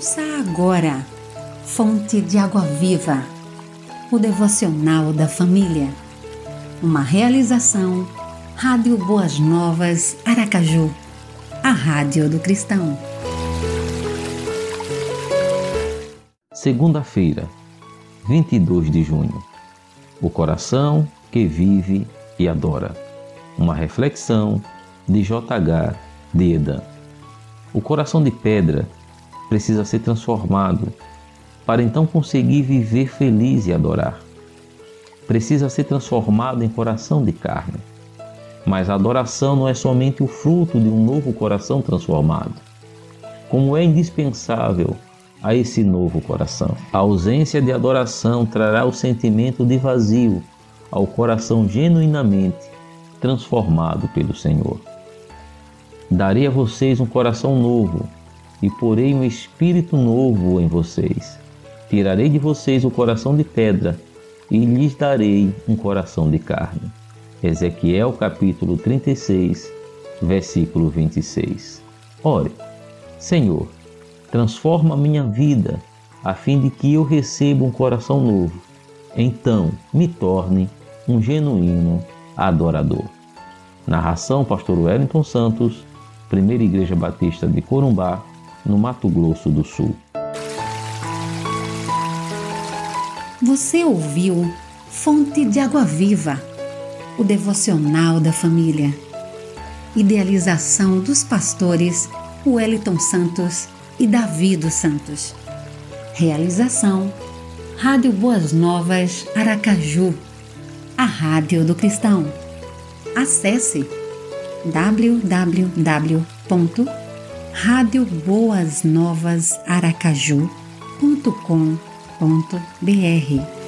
Ouça agora, Fonte de Água Viva, o devocional da família. Uma realização, Rádio Boas Novas, Aracaju, a Rádio do Cristão. Segunda-feira, 22 de junho. O coração que vive e adora. Uma reflexão de J.H. Dedan. O coração de pedra precisa ser transformado para então conseguir viver feliz e adorar. Precisa ser transformado em coração de carne. Mas a adoração não é somente o fruto de um novo coração transformado. Como é indispensável a esse novo coração. A ausência de adoração trará o sentimento de vazio ao coração genuinamente transformado pelo Senhor. Darei a vocês um coração novo e porei um espírito novo em vocês. Tirarei de vocês o coração de pedra e lhes darei um coração de carne. Ezequiel capítulo 36, versículo 26. Ore, Senhor, transforma minha vida a fim de que eu receba um coração novo. Então me torne um genuíno adorador. Narração Pastor Wellington Santos, Primeira Igreja Batista de Corumbá, no Mato Grosso do Sul. Você ouviu Fonte de Água Viva, o devocional da família. Idealização dos pastores Wellington Santos e Davi dos Santos. Realização Rádio Boas Novas Aracaju, a Rádio do Cristão. Acesse www radioboasnovasaracaju.com.br